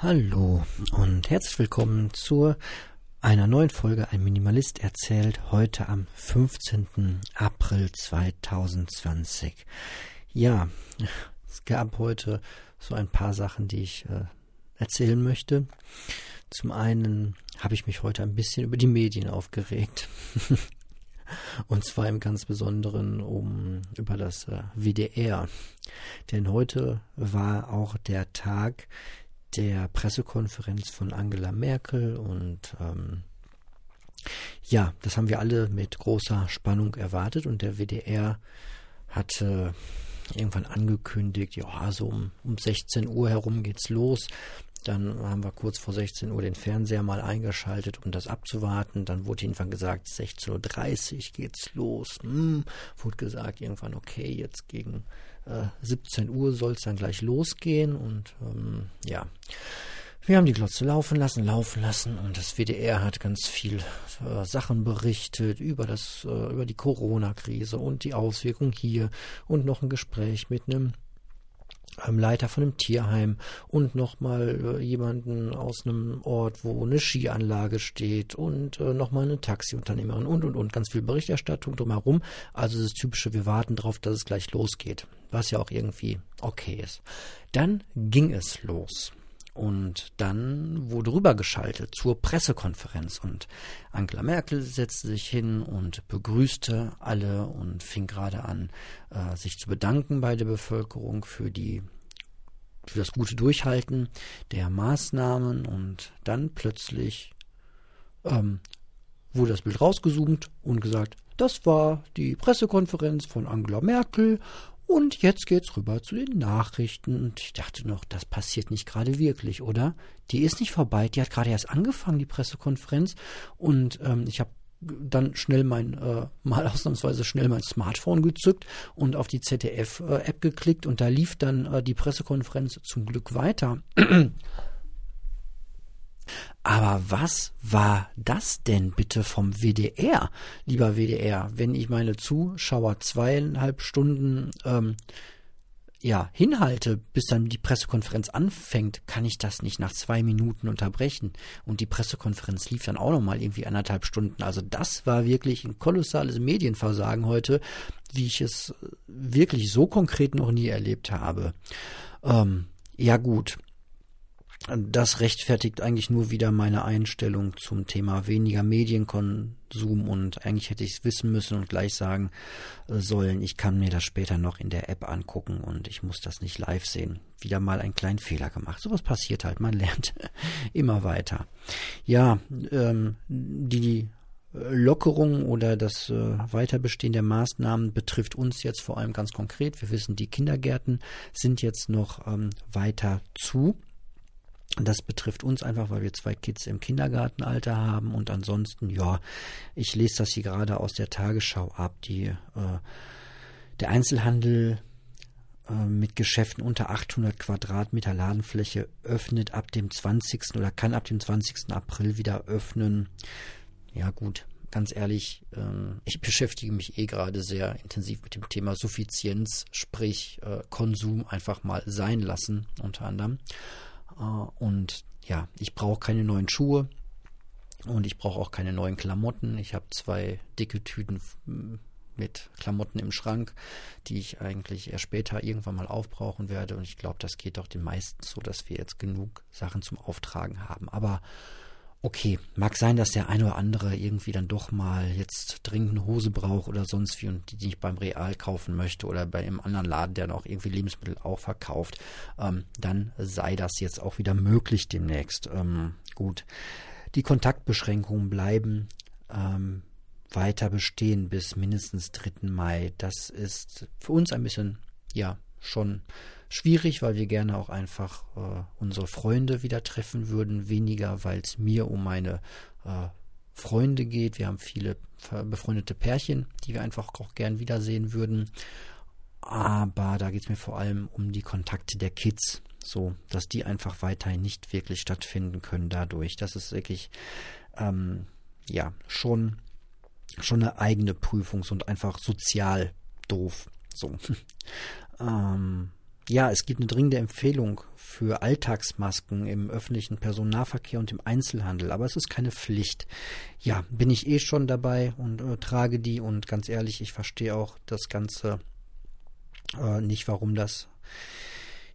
Hallo und herzlich willkommen zu einer neuen Folge Ein Minimalist erzählt heute am 15. April 2020. Ja, es gab heute so ein paar Sachen, die ich äh, erzählen möchte. Zum einen habe ich mich heute ein bisschen über die Medien aufgeregt. Und zwar im ganz Besonderen um über das äh, WDR. Denn heute war auch der Tag, der Pressekonferenz von Angela Merkel und ähm, ja, das haben wir alle mit großer Spannung erwartet und der WDR hatte irgendwann angekündigt, ja, so um, um 16 Uhr herum geht's los. Dann haben wir kurz vor 16 Uhr den Fernseher mal eingeschaltet, um das abzuwarten. Dann wurde irgendwann gesagt, 16.30 Uhr geht's los. Hm, wurde gesagt, irgendwann, okay, jetzt gegen äh, 17 Uhr soll es dann gleich losgehen. Und ähm, ja, wir haben die Glotze laufen lassen, laufen lassen. Und das WDR hat ganz viel äh, Sachen berichtet über das, äh, über die Corona-Krise und die Auswirkungen hier und noch ein Gespräch mit einem Leiter von einem Tierheim und nochmal äh, jemanden aus einem Ort, wo eine Skianlage steht und äh, nochmal eine Taxiunternehmerin und und und ganz viel Berichterstattung drumherum. Also das typische, wir warten darauf, dass es gleich losgeht, was ja auch irgendwie okay ist. Dann ging es los. Und dann wurde rübergeschaltet zur Pressekonferenz und Angela Merkel setzte sich hin und begrüßte alle und fing gerade an, äh, sich zu bedanken bei der Bevölkerung für die für das gute Durchhalten der Maßnahmen. Und dann plötzlich ähm, wurde das Bild rausgezoomt und gesagt, das war die Pressekonferenz von Angela Merkel und jetzt geht's rüber zu den Nachrichten. Und ich dachte noch, das passiert nicht gerade wirklich, oder? Die ist nicht vorbei. Die hat gerade erst angefangen, die Pressekonferenz. Und ähm, ich habe dann schnell mein, äh, mal ausnahmsweise schnell mein Smartphone gezückt und auf die ZDF-App äh, geklickt und da lief dann äh, die Pressekonferenz zum Glück weiter. Aber was war das denn bitte vom WDR, lieber WDR, wenn ich meine Zuschauer zweieinhalb Stunden ähm, ja, hinhalte, bis dann die Pressekonferenz anfängt, kann ich das nicht nach zwei Minuten unterbrechen. Und die Pressekonferenz lief dann auch nochmal irgendwie anderthalb Stunden. Also das war wirklich ein kolossales Medienversagen heute, wie ich es wirklich so konkret noch nie erlebt habe. Ähm, ja gut, das rechtfertigt eigentlich nur wieder meine Einstellung zum Thema weniger Medienkonsum und eigentlich hätte ich es wissen müssen und gleich sagen äh, sollen, ich kann mir das später noch in der App angucken und ich muss das nicht live sehen. Wieder mal einen kleinen Fehler gemacht. Sowas passiert halt, man lernt immer weiter. Ja, ähm, die Lockerung oder das äh, Weiterbestehen der Maßnahmen betrifft uns jetzt vor allem ganz konkret. Wir wissen, die Kindergärten sind jetzt noch ähm, weiter zu. Das betrifft uns einfach, weil wir zwei Kids im Kindergartenalter haben und ansonsten, ja, ich lese das hier gerade aus der Tagesschau ab. Die, äh, der Einzelhandel äh, mit Geschäften unter 800 Quadratmeter Ladenfläche öffnet ab dem 20. oder kann ab dem 20. April wieder öffnen. Ja gut, ganz ehrlich, äh, ich beschäftige mich eh gerade sehr intensiv mit dem Thema Suffizienz, sprich äh, Konsum einfach mal sein lassen unter anderem. Äh, und ja, ich brauche keine neuen Schuhe und ich brauche auch keine neuen Klamotten. Ich habe zwei dicke Tüten mit Klamotten im Schrank, die ich eigentlich erst später irgendwann mal aufbrauchen werde. Und ich glaube, das geht doch den meisten so, dass wir jetzt genug Sachen zum Auftragen haben. Aber okay, mag sein, dass der eine oder andere irgendwie dann doch mal jetzt dringend eine Hose braucht oder sonst wie und die, ich beim Real kaufen möchte oder bei einem anderen Laden, der noch irgendwie Lebensmittel auch verkauft, ähm, dann sei das jetzt auch wieder möglich demnächst. Ähm, gut, die Kontaktbeschränkungen bleiben ähm, weiter bestehen bis mindestens 3. Mai. Das ist für uns ein bisschen, ja, schon schwierig, weil wir gerne auch einfach äh, unsere Freunde wieder treffen würden. Weniger, weil es mir um meine äh, Freunde geht. Wir haben viele befreundete Pärchen, die wir einfach auch gern wiedersehen würden. Aber da geht es mir vor allem um die Kontakte der Kids. So, dass die einfach weiterhin nicht wirklich stattfinden können dadurch. Das ist wirklich, ähm, ja, schon, schon eine eigene Prüfung und einfach sozial doof. So. ähm, ja, es gibt eine dringende Empfehlung für Alltagsmasken im öffentlichen Personennahverkehr und im Einzelhandel, aber es ist keine Pflicht. Ja, bin ich eh schon dabei und äh, trage die und ganz ehrlich, ich verstehe auch das Ganze äh, nicht, warum das.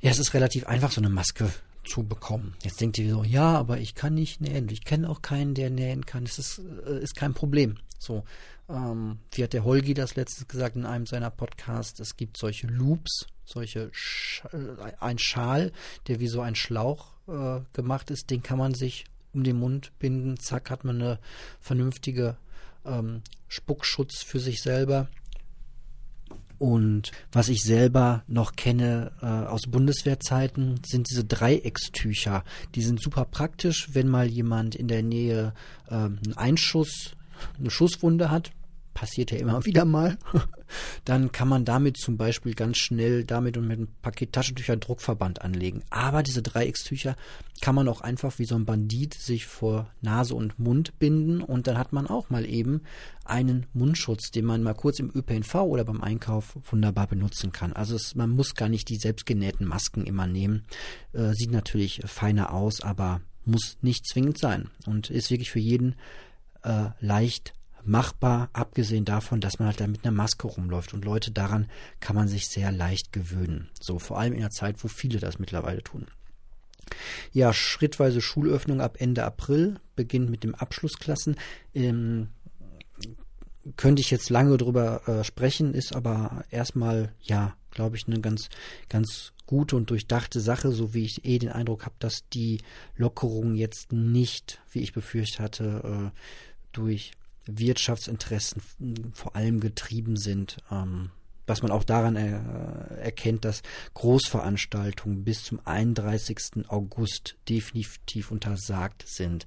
Ja, es ist relativ einfach, so eine Maske zu bekommen. Jetzt denkt ihr so, ja, aber ich kann nicht nähen. Ich kenne auch keinen, der nähen kann. Das ist, äh, ist kein Problem. So, ähm, wie hat der Holgi das letztes gesagt in einem seiner Podcasts? Es gibt solche Loops, solche Sch äh, ein Schal, der wie so ein Schlauch äh, gemacht ist. Den kann man sich um den Mund binden. Zack, hat man eine vernünftige ähm, Spuckschutz für sich selber. Und was ich selber noch kenne äh, aus Bundeswehrzeiten, sind diese Dreieckstücher. Die sind super praktisch, wenn mal jemand in der Nähe äh, einen Einschuss, eine Schusswunde hat passiert ja immer wieder mal, dann kann man damit zum Beispiel ganz schnell damit und mit einem Paket Taschentücher Druckverband anlegen. Aber diese Dreieckstücher kann man auch einfach wie so ein Bandit sich vor Nase und Mund binden und dann hat man auch mal eben einen Mundschutz, den man mal kurz im ÖPNV oder beim Einkauf wunderbar benutzen kann. Also es, man muss gar nicht die selbstgenähten Masken immer nehmen. Äh, sieht natürlich feiner aus, aber muss nicht zwingend sein und ist wirklich für jeden äh, leicht machbar, abgesehen davon, dass man halt da mit einer Maske rumläuft. Und Leute, daran kann man sich sehr leicht gewöhnen. So, vor allem in der Zeit, wo viele das mittlerweile tun. Ja, schrittweise Schulöffnung ab Ende April, beginnt mit dem Abschlussklassen. Ähm, könnte ich jetzt lange drüber äh, sprechen, ist aber erstmal, ja, glaube ich, eine ganz, ganz gute und durchdachte Sache, so wie ich eh den Eindruck habe, dass die Lockerungen jetzt nicht, wie ich befürchtet hatte, äh, durch Wirtschaftsinteressen vor allem getrieben sind. Ähm, was man auch daran er, erkennt, dass Großveranstaltungen bis zum 31. August definitiv untersagt sind.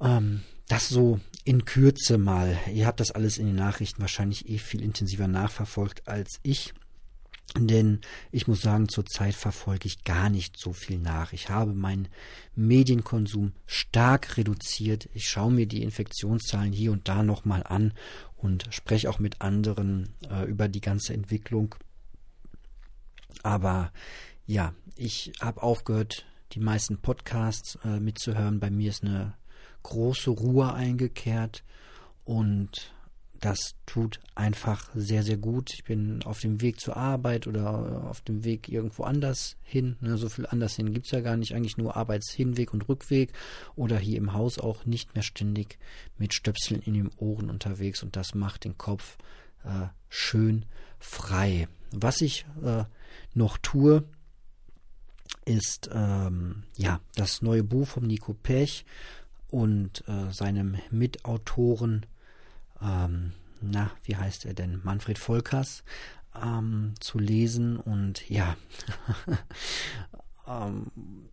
Ähm, das so in Kürze mal. Ihr habt das alles in den Nachrichten wahrscheinlich eh viel intensiver nachverfolgt als ich. Denn ich muss sagen, zurzeit verfolge ich gar nicht so viel nach. Ich habe meinen Medienkonsum stark reduziert. Ich schaue mir die Infektionszahlen hier und da nochmal an und spreche auch mit anderen äh, über die ganze Entwicklung. Aber ja, ich habe aufgehört, die meisten Podcasts äh, mitzuhören. Bei mir ist eine große Ruhe eingekehrt und das tut einfach sehr, sehr gut. Ich bin auf dem Weg zur Arbeit oder auf dem Weg irgendwo anders hin. Ne, so viel anders hin gibt es ja gar nicht. Eigentlich nur Arbeitshinweg und Rückweg oder hier im Haus auch nicht mehr ständig mit Stöpseln in den Ohren unterwegs und das macht den Kopf äh, schön frei. Was ich äh, noch tue, ist ähm, ja das neue Buch von Nico Pech und äh, seinem Mitautoren ähm, na, wie heißt er denn? Manfred Volkers ähm, zu lesen und ja, ähm,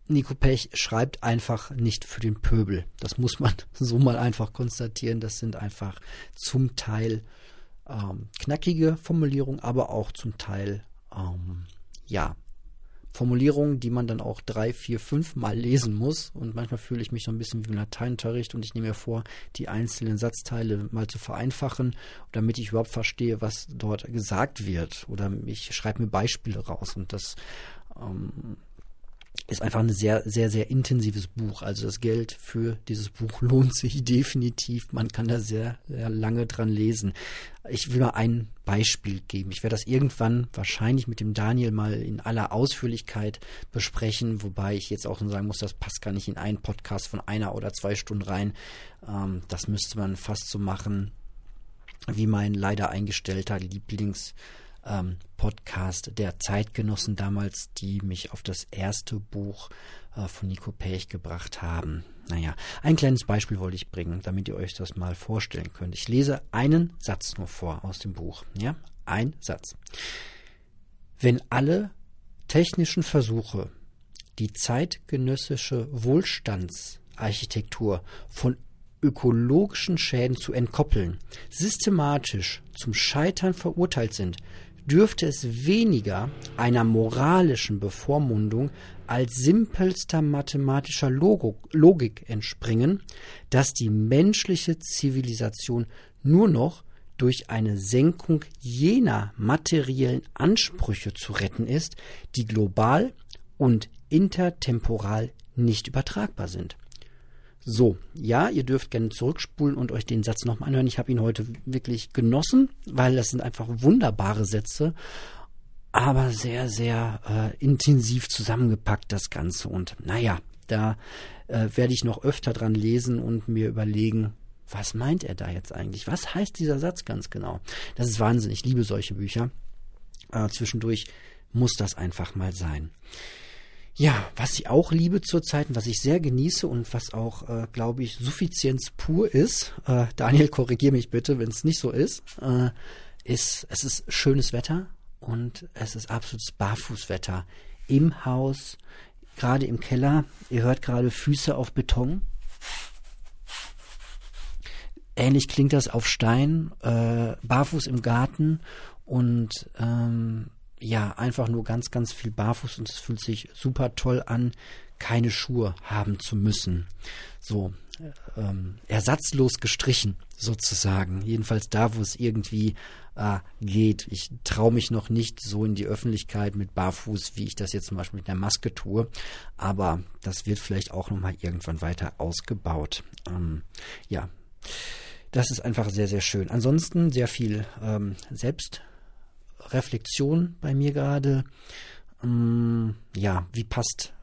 Nico Pech schreibt einfach nicht für den Pöbel. Das muss man so mal einfach konstatieren. Das sind einfach zum Teil ähm, knackige Formulierungen, aber auch zum Teil ähm, ja Formulierungen, die man dann auch drei, vier, fünf Mal lesen muss. Und manchmal fühle ich mich so ein bisschen wie im Lateinunterricht und ich nehme mir vor, die einzelnen Satzteile mal zu vereinfachen, damit ich überhaupt verstehe, was dort gesagt wird. Oder ich schreibe mir Beispiele raus und das ähm, ist einfach ein sehr, sehr, sehr intensives Buch. Also das Geld für dieses Buch lohnt sich definitiv. Man kann da sehr, sehr lange dran lesen. Ich will mal ein Beispiel geben. Ich werde das irgendwann wahrscheinlich mit dem Daniel mal in aller Ausführlichkeit besprechen, wobei ich jetzt auch sagen muss, das passt gar nicht in einen Podcast von einer oder zwei Stunden rein. Ähm, das müsste man fast so machen, wie mein leider eingestellter Lieblings- ähm, Podcast der Zeitgenossen damals, die mich auf das erste Buch äh, von Nico Pech gebracht haben. Naja, ein kleines Beispiel wollte ich bringen, damit ihr euch das mal vorstellen könnt. Ich lese einen Satz nur vor aus dem Buch. Ja, ein Satz. Wenn alle technischen Versuche, die zeitgenössische Wohlstandsarchitektur von ökologischen Schäden zu entkoppeln, systematisch zum Scheitern verurteilt sind, dürfte es weniger einer moralischen Bevormundung als simpelster mathematischer Logik entspringen, dass die menschliche Zivilisation nur noch durch eine Senkung jener materiellen Ansprüche zu retten ist, die global und intertemporal nicht übertragbar sind. So, ja, ihr dürft gerne zurückspulen und euch den Satz nochmal anhören. Ich habe ihn heute wirklich genossen, weil das sind einfach wunderbare Sätze, aber sehr, sehr äh, intensiv zusammengepackt das Ganze. Und naja, da äh, werde ich noch öfter dran lesen und mir überlegen, was meint er da jetzt eigentlich? Was heißt dieser Satz ganz genau? Das ist Wahnsinn. Ich liebe solche Bücher. Äh, zwischendurch muss das einfach mal sein. Ja, was ich auch liebe zurzeit und was ich sehr genieße und was auch, äh, glaube ich, Suffizienz pur ist, äh, Daniel, korrigier mich bitte, wenn es nicht so ist, äh, ist, es ist schönes Wetter und es ist absolutes Barfußwetter im Haus, gerade im Keller. Ihr hört gerade Füße auf Beton. Ähnlich klingt das auf Stein, äh, barfuß im Garten und ähm, ja, einfach nur ganz, ganz viel barfuß und es fühlt sich super toll an, keine Schuhe haben zu müssen. So, ähm, ersatzlos gestrichen sozusagen. Jedenfalls da, wo es irgendwie äh, geht. Ich traue mich noch nicht so in die Öffentlichkeit mit Barfuß, wie ich das jetzt zum Beispiel mit einer Maske tue. Aber das wird vielleicht auch nochmal irgendwann weiter ausgebaut. Ähm, ja, das ist einfach sehr, sehr schön. Ansonsten sehr viel ähm, Selbst Reflexion bei mir gerade. Ähm, ja, wie passt,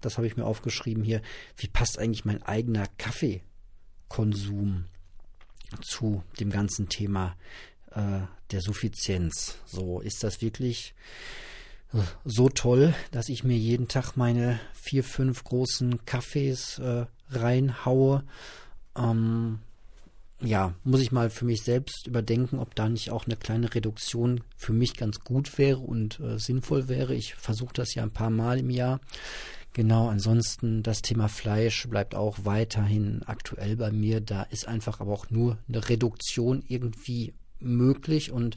das habe ich mir aufgeschrieben hier, wie passt eigentlich mein eigener Kaffeekonsum zu dem ganzen Thema äh, der Suffizienz? So, ist das wirklich äh, so toll, dass ich mir jeden Tag meine vier, fünf großen Kaffees äh, reinhaue? Ähm, ja, muss ich mal für mich selbst überdenken, ob da nicht auch eine kleine Reduktion für mich ganz gut wäre und äh, sinnvoll wäre. Ich versuche das ja ein paar Mal im Jahr. Genau, ansonsten das Thema Fleisch bleibt auch weiterhin aktuell bei mir. Da ist einfach aber auch nur eine Reduktion irgendwie möglich und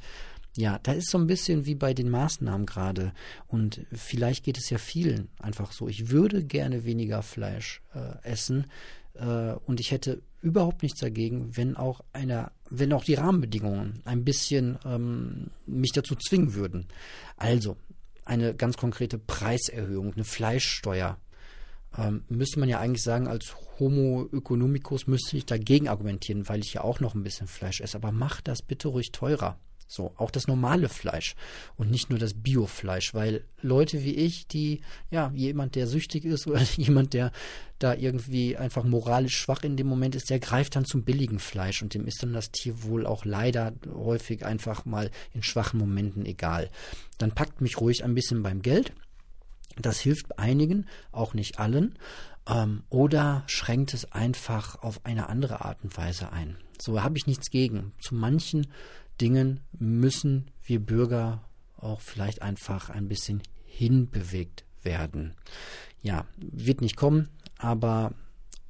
ja, da ist so ein bisschen wie bei den Maßnahmen gerade. Und vielleicht geht es ja vielen einfach so. Ich würde gerne weniger Fleisch äh, essen äh, und ich hätte überhaupt nichts dagegen, wenn auch einer, wenn auch die Rahmenbedingungen ein bisschen ähm, mich dazu zwingen würden. Also eine ganz konkrete Preiserhöhung, eine Fleischsteuer. Ähm, müsste man ja eigentlich sagen, als Homo economicus müsste ich dagegen argumentieren, weil ich ja auch noch ein bisschen Fleisch esse. Aber mach das bitte ruhig teurer. So, auch das normale Fleisch und nicht nur das Biofleisch, weil Leute wie ich, die, ja, jemand, der süchtig ist oder jemand, der da irgendwie einfach moralisch schwach in dem Moment ist, der greift dann zum billigen Fleisch und dem ist dann das Tier wohl auch leider häufig einfach mal in schwachen Momenten egal. Dann packt mich ruhig ein bisschen beim Geld. Das hilft einigen, auch nicht allen. Ähm, oder schränkt es einfach auf eine andere Art und Weise ein. So habe ich nichts gegen. Zu manchen Dingen müssen wir Bürger auch vielleicht einfach ein bisschen hinbewegt werden. Ja, wird nicht kommen, aber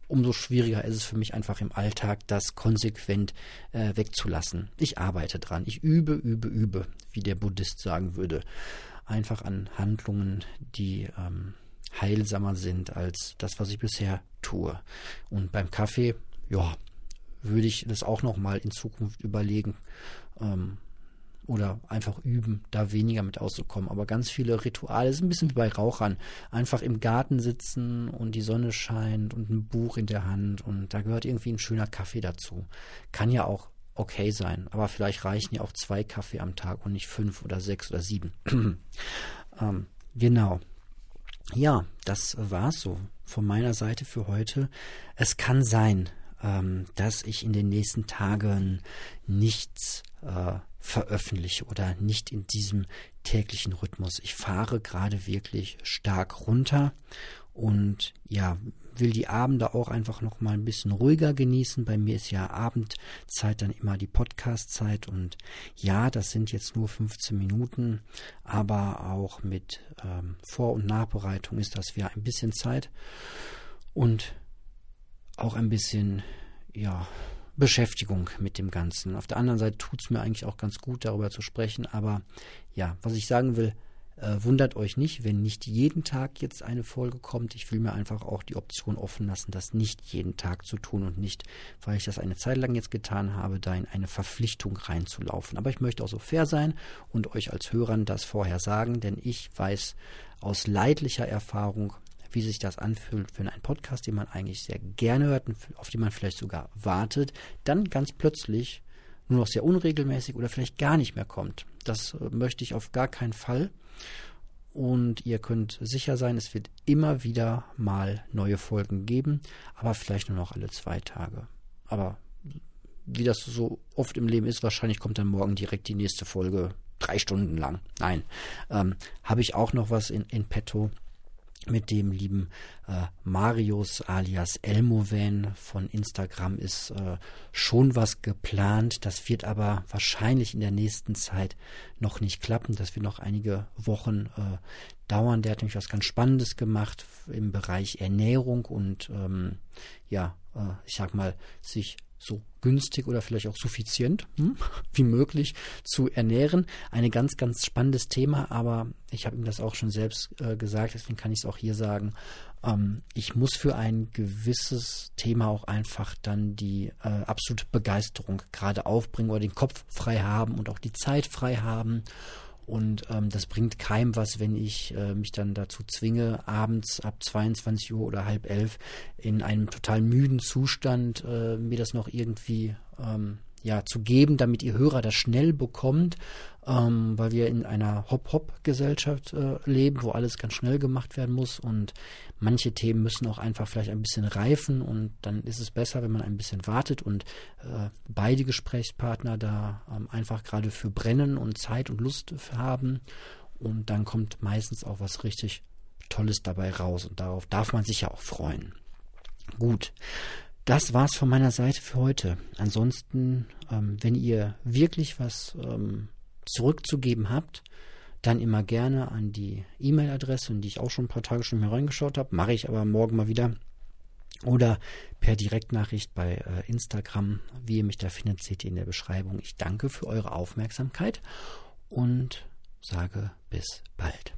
umso schwieriger ist es für mich einfach im Alltag, das konsequent äh, wegzulassen. Ich arbeite dran, ich übe, übe, übe, wie der Buddhist sagen würde. Einfach an Handlungen, die ähm, heilsamer sind als das, was ich bisher tue. Und beim Kaffee, ja, würde ich das auch noch mal in Zukunft überlegen ähm, oder einfach üben, da weniger mit auszukommen. Aber ganz viele Rituale, ist ein bisschen wie bei Rauchern, einfach im Garten sitzen und die Sonne scheint und ein Buch in der Hand und da gehört irgendwie ein schöner Kaffee dazu. Kann ja auch okay sein, aber vielleicht reichen ja auch zwei Kaffee am Tag und nicht fünf oder sechs oder sieben. ähm, genau. Ja, das war's so von meiner Seite für heute. Es kann sein, ähm, dass ich in den nächsten Tagen nichts äh, veröffentliche oder nicht in diesem täglichen Rhythmus. Ich fahre gerade wirklich stark runter und ja, will die Abende auch einfach noch mal ein bisschen ruhiger genießen. Bei mir ist ja Abendzeit dann immer die Podcastzeit und ja, das sind jetzt nur 15 Minuten, aber auch mit ähm, Vor- und Nachbereitung ist das wieder ein bisschen Zeit und auch ein bisschen, ja, Beschäftigung mit dem Ganzen. Auf der anderen Seite tut es mir eigentlich auch ganz gut, darüber zu sprechen. Aber ja, was ich sagen will, äh, wundert euch nicht, wenn nicht jeden Tag jetzt eine Folge kommt. Ich will mir einfach auch die Option offen lassen, das nicht jeden Tag zu tun und nicht, weil ich das eine Zeit lang jetzt getan habe, da in eine Verpflichtung reinzulaufen. Aber ich möchte auch so fair sein und euch als Hörern das vorher sagen, denn ich weiß aus leidlicher Erfahrung, wie sich das anfühlt, wenn ein Podcast, den man eigentlich sehr gerne hört und auf den man vielleicht sogar wartet, dann ganz plötzlich nur noch sehr unregelmäßig oder vielleicht gar nicht mehr kommt. Das äh, möchte ich auf gar keinen Fall. Und ihr könnt sicher sein, es wird immer wieder mal neue Folgen geben, aber vielleicht nur noch alle zwei Tage. Aber wie das so oft im Leben ist, wahrscheinlich kommt dann morgen direkt die nächste Folge drei Stunden lang. Nein, ähm, habe ich auch noch was in, in petto mit dem lieben äh, Marius alias Elmovan von Instagram ist äh, schon was geplant. Das wird aber wahrscheinlich in der nächsten Zeit noch nicht klappen. Das wird noch einige Wochen äh, dauern. Der hat nämlich was ganz Spannendes gemacht im Bereich Ernährung und ähm, ja, äh, ich sag mal, sich so günstig oder vielleicht auch suffizient hm, wie möglich zu ernähren. Ein ganz, ganz spannendes Thema, aber ich habe ihm das auch schon selbst äh, gesagt, deswegen kann ich es auch hier sagen. Ähm, ich muss für ein gewisses Thema auch einfach dann die äh, absolute Begeisterung gerade aufbringen oder den Kopf frei haben und auch die Zeit frei haben. Und ähm, das bringt keinem was, wenn ich äh, mich dann dazu zwinge, abends ab 22 Uhr oder halb elf in einem total müden Zustand äh, mir das noch irgendwie ähm, ja, zu geben, damit ihr Hörer das schnell bekommt, ähm, weil wir in einer Hop-Hop-Gesellschaft äh, leben, wo alles ganz schnell gemacht werden muss und manche Themen müssen auch einfach vielleicht ein bisschen reifen und dann ist es besser, wenn man ein bisschen wartet und äh, beide Gesprächspartner da ähm, einfach gerade für brennen und Zeit und Lust haben und dann kommt meistens auch was richtig Tolles dabei raus und darauf darf man sich ja auch freuen. Gut. Das war's von meiner Seite für heute. Ansonsten, ähm, wenn ihr wirklich was ähm, zurückzugeben habt, dann immer gerne an die E-Mail-Adresse, in die ich auch schon ein paar Tage schon mal reingeschaut habe, mache ich aber morgen mal wieder. Oder per Direktnachricht bei äh, Instagram. Wie ihr mich da findet, seht ihr in der Beschreibung. Ich danke für eure Aufmerksamkeit und sage bis bald.